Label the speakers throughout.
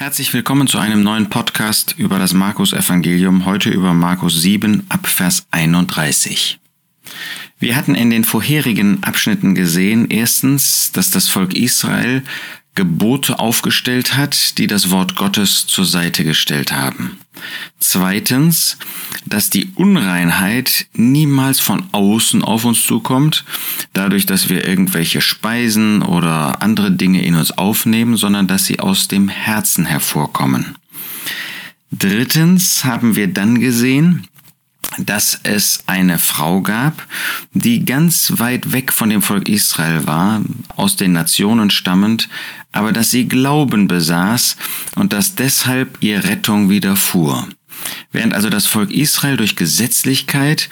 Speaker 1: Herzlich willkommen zu einem neuen Podcast über das Markus Evangelium, heute über Markus 7 ab Vers 31. Wir hatten in den vorherigen Abschnitten gesehen, erstens, dass das Volk Israel Gebote aufgestellt hat, die das Wort Gottes zur Seite gestellt haben. Zweitens, dass die Unreinheit niemals von außen auf uns zukommt, dadurch, dass wir irgendwelche Speisen oder andere Dinge in uns aufnehmen, sondern dass sie aus dem Herzen hervorkommen. Drittens haben wir dann gesehen, dass es eine Frau gab, die ganz weit weg von dem Volk Israel war, aus den Nationen stammend, aber dass sie Glauben besaß und dass deshalb ihr Rettung widerfuhr. Während also das Volk Israel durch Gesetzlichkeit,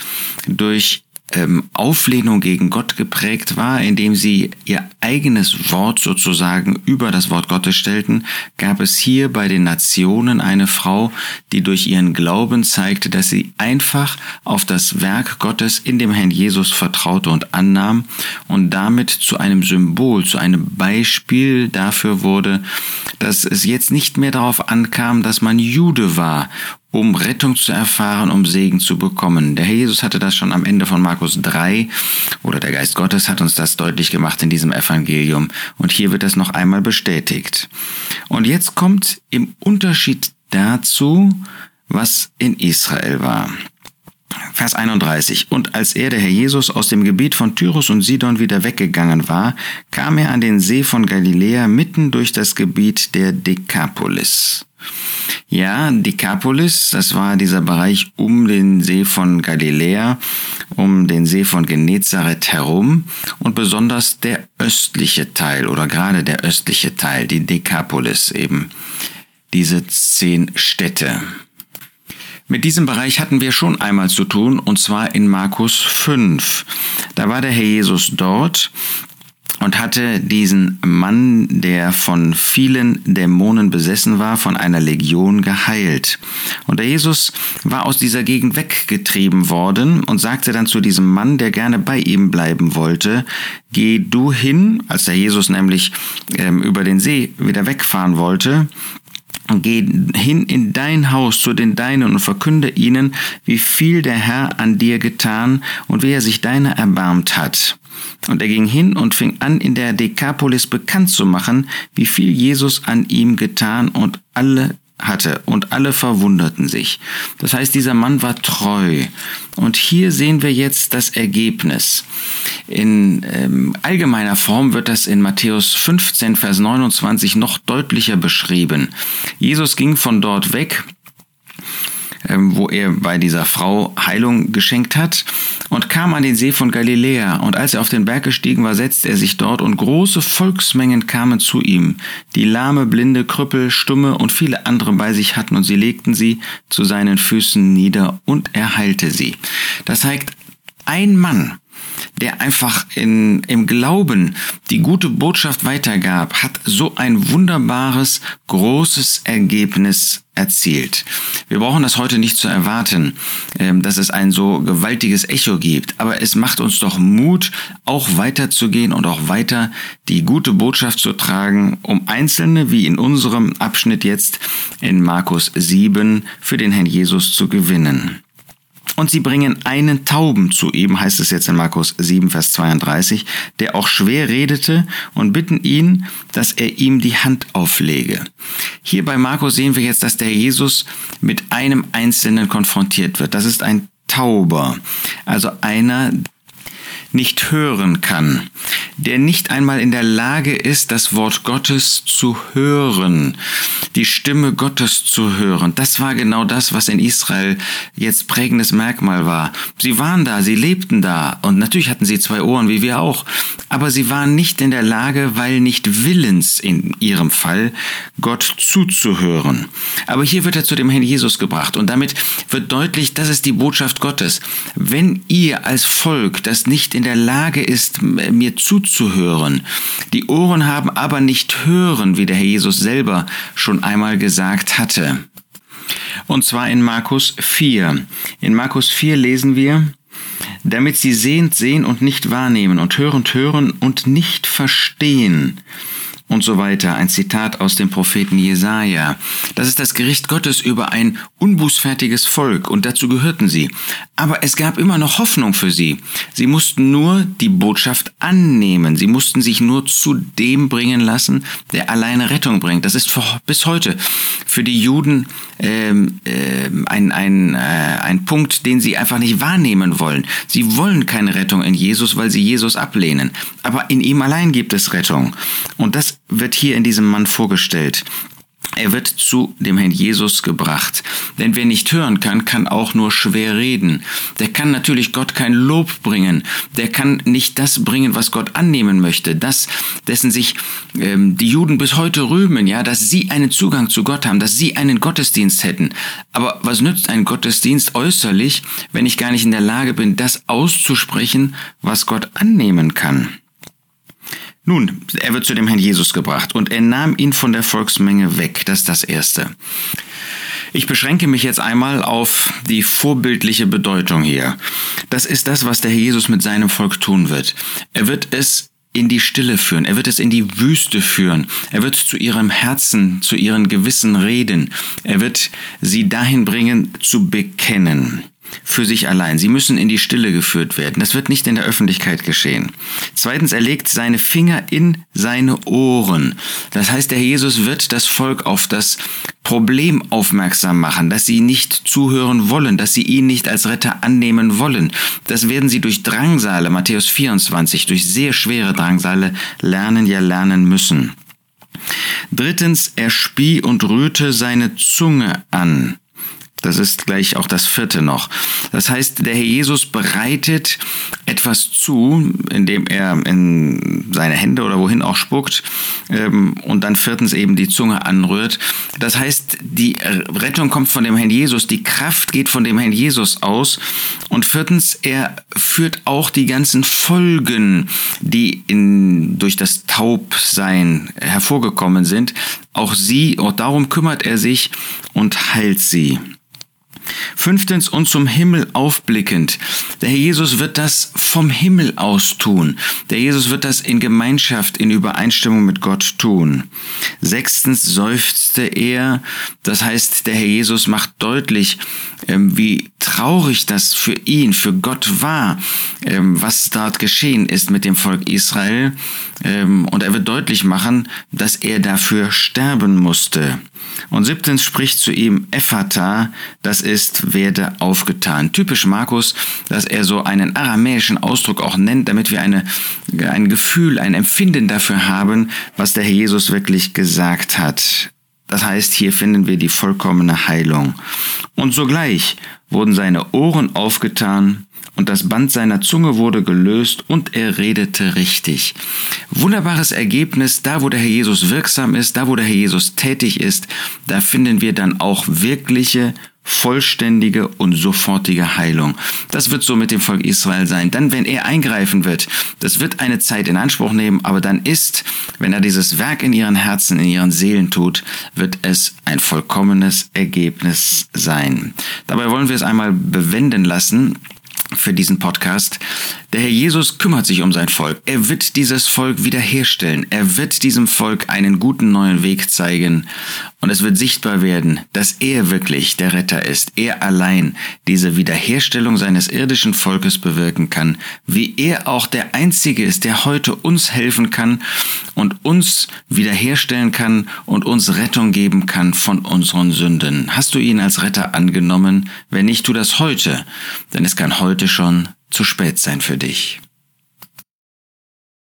Speaker 1: durch ähm, Auflehnung gegen Gott geprägt war, indem sie ihr eigenes Wort sozusagen über das Wort Gottes stellten, gab es hier bei den Nationen eine Frau, die durch ihren Glauben zeigte, dass sie einfach auf das Werk Gottes in dem Herrn Jesus vertraute und annahm und damit zu einem Symbol, zu einem Beispiel dafür wurde, dass es jetzt nicht mehr darauf ankam, dass man Jude war um Rettung zu erfahren, um Segen zu bekommen. Der Herr Jesus hatte das schon am Ende von Markus 3 oder der Geist Gottes hat uns das deutlich gemacht in diesem Evangelium und hier wird das noch einmal bestätigt. Und jetzt kommt im Unterschied dazu, was in Israel war. Vers 31. Und als er, der Herr Jesus, aus dem Gebiet von Tyrus und Sidon wieder weggegangen war, kam er an den See von Galiläa mitten durch das Gebiet der Dekapolis. Ja, Dekapolis, das war dieser Bereich um den See von Galiläa, um den See von Genezareth herum und besonders der östliche Teil oder gerade der östliche Teil, die Dekapolis eben, diese zehn Städte. Mit diesem Bereich hatten wir schon einmal zu tun, und zwar in Markus 5. Da war der Herr Jesus dort und hatte diesen Mann, der von vielen Dämonen besessen war, von einer Legion geheilt. Und der Jesus war aus dieser Gegend weggetrieben worden und sagte dann zu diesem Mann, der gerne bei ihm bleiben wollte, geh du hin, als der Jesus nämlich ähm, über den See wieder wegfahren wollte, Geh hin in dein Haus zu den Deinen und verkünde ihnen, wie viel der Herr an dir getan und wie er sich deiner erbarmt hat. Und er ging hin und fing an, in der Dekapolis bekannt zu machen, wie viel Jesus an ihm getan und alle hatte und alle verwunderten sich. Das heißt, dieser Mann war treu. Und hier sehen wir jetzt das Ergebnis. In ähm, allgemeiner Form wird das in Matthäus 15, Vers 29 noch deutlicher beschrieben. Jesus ging von dort weg wo er bei dieser Frau Heilung geschenkt hat, und kam an den See von Galiläa. Und als er auf den Berg gestiegen war, setzte er sich dort, und große Volksmengen kamen zu ihm, die lahme, blinde, Krüppel, Stumme und viele andere bei sich hatten, und sie legten sie zu seinen Füßen nieder, und er heilte sie. Das zeigt, ein Mann der einfach in, im Glauben die gute Botschaft weitergab, hat so ein wunderbares, großes Ergebnis erzielt. Wir brauchen das heute nicht zu erwarten, ähm, dass es ein so gewaltiges Echo gibt, aber es macht uns doch Mut, auch weiterzugehen und auch weiter die gute Botschaft zu tragen, um Einzelne, wie in unserem Abschnitt jetzt in Markus 7, für den Herrn Jesus zu gewinnen. Und sie bringen einen Tauben zu ihm, heißt es jetzt in Markus 7, Vers 32, der auch schwer redete und bitten ihn, dass er ihm die Hand auflege. Hier bei Markus sehen wir jetzt, dass der Jesus mit einem Einzelnen konfrontiert wird. Das ist ein Tauber, also einer, nicht hören kann, der nicht einmal in der Lage ist, das Wort Gottes zu hören, die Stimme Gottes zu hören. Das war genau das, was in Israel jetzt prägendes Merkmal war. Sie waren da, sie lebten da und natürlich hatten sie zwei Ohren, wie wir auch, aber sie waren nicht in der Lage, weil nicht willens in ihrem Fall, Gott zuzuhören. Aber hier wird er zu dem Herrn Jesus gebracht und damit wird deutlich, das ist die Botschaft Gottes. Wenn ihr als Volk das nicht in der Lage ist, mir zuzuhören. Die Ohren haben aber nicht hören, wie der Herr Jesus selber schon einmal gesagt hatte. Und zwar in Markus 4. In Markus 4 lesen wir, damit sie sehend sehen und nicht wahrnehmen und hörend hören und nicht verstehen und so weiter. Ein Zitat aus dem Propheten Jesaja. Das ist das Gericht Gottes über ein unbußfertiges Volk und dazu gehörten sie. Aber es gab immer noch Hoffnung für sie. Sie mussten nur die Botschaft annehmen. Sie mussten sich nur zu dem bringen lassen, der alleine Rettung bringt. Das ist bis heute für die Juden ähm, äh, ein, ein, äh, ein Punkt, den sie einfach nicht wahrnehmen wollen. Sie wollen keine Rettung in Jesus, weil sie Jesus ablehnen. Aber in ihm allein gibt es Rettung. Und das wird hier in diesem Mann vorgestellt. Er wird zu dem Herrn Jesus gebracht. Denn wer nicht hören kann, kann auch nur schwer reden. Der kann natürlich Gott kein Lob bringen. Der kann nicht das bringen, was Gott annehmen möchte. Das, dessen sich ähm, die Juden bis heute rühmen, ja, dass sie einen Zugang zu Gott haben, dass sie einen Gottesdienst hätten. Aber was nützt ein Gottesdienst äußerlich, wenn ich gar nicht in der Lage bin, das auszusprechen, was Gott annehmen kann? Nun, er wird zu dem Herrn Jesus gebracht und er nahm ihn von der Volksmenge weg. Das ist das Erste. Ich beschränke mich jetzt einmal auf die vorbildliche Bedeutung hier. Das ist das, was der Herr Jesus mit seinem Volk tun wird. Er wird es in die Stille führen, er wird es in die Wüste führen, er wird zu ihrem Herzen, zu ihren Gewissen reden, er wird sie dahin bringen zu bekennen für sich allein. Sie müssen in die Stille geführt werden. Das wird nicht in der Öffentlichkeit geschehen. Zweitens, er legt seine Finger in seine Ohren. Das heißt, der Jesus wird das Volk auf das Problem aufmerksam machen, dass sie nicht zuhören wollen, dass sie ihn nicht als Retter annehmen wollen. Das werden sie durch Drangsale, Matthäus 24, durch sehr schwere Drangsale lernen, ja lernen müssen. Drittens, er spie und rührte seine Zunge an. Das ist gleich auch das vierte noch. Das heißt, der Herr Jesus bereitet etwas zu, indem er in seine Hände oder wohin auch spuckt ähm, und dann viertens eben die Zunge anrührt. Das heißt, die Rettung kommt von dem Herrn Jesus, die Kraft geht von dem Herrn Jesus aus und viertens, er führt auch die ganzen Folgen, die in, durch das Taubsein hervorgekommen sind, auch sie, und darum kümmert er sich und heilt sie. Fünftens und zum Himmel aufblickend. Der Herr Jesus wird das vom Himmel aus tun. Der Jesus wird das in Gemeinschaft, in Übereinstimmung mit Gott tun. Sechstens seufzte er. Das heißt, der Herr Jesus macht deutlich, ähm, wie traurig das für ihn, für Gott war, ähm, was dort geschehen ist mit dem Volk Israel. Ähm, und er wird deutlich machen, dass er dafür sterben musste. Und siebtens spricht zu ihm Ephata, das ist werde aufgetan. Typisch Markus, dass er so einen aramäischen Ausdruck auch nennt, damit wir eine, ein Gefühl, ein Empfinden dafür haben, was der Herr Jesus wirklich gesagt hat. Das heißt, hier finden wir die vollkommene Heilung. Und sogleich wurden seine Ohren aufgetan und das Band seiner Zunge wurde gelöst und er redete richtig. Wunderbares Ergebnis, da wo der Herr Jesus wirksam ist, da wo der Herr Jesus tätig ist, da finden wir dann auch wirkliche vollständige und sofortige Heilung. Das wird so mit dem Volk Israel sein. Dann, wenn er eingreifen wird, das wird eine Zeit in Anspruch nehmen, aber dann ist, wenn er dieses Werk in ihren Herzen, in ihren Seelen tut, wird es ein vollkommenes Ergebnis sein. Dabei wollen wir es einmal bewenden lassen für diesen Podcast. Der Herr Jesus kümmert sich um sein Volk. Er wird dieses Volk wiederherstellen. Er wird diesem Volk einen guten neuen Weg zeigen. Und es wird sichtbar werden, dass er wirklich der Retter ist. Er allein diese Wiederherstellung seines irdischen Volkes bewirken kann. Wie er auch der Einzige ist, der heute uns helfen kann und uns wiederherstellen kann und uns Rettung geben kann von unseren Sünden. Hast du ihn als Retter angenommen? Wenn nicht, tu das heute. Denn es kann heute schon zu spät sein für dich.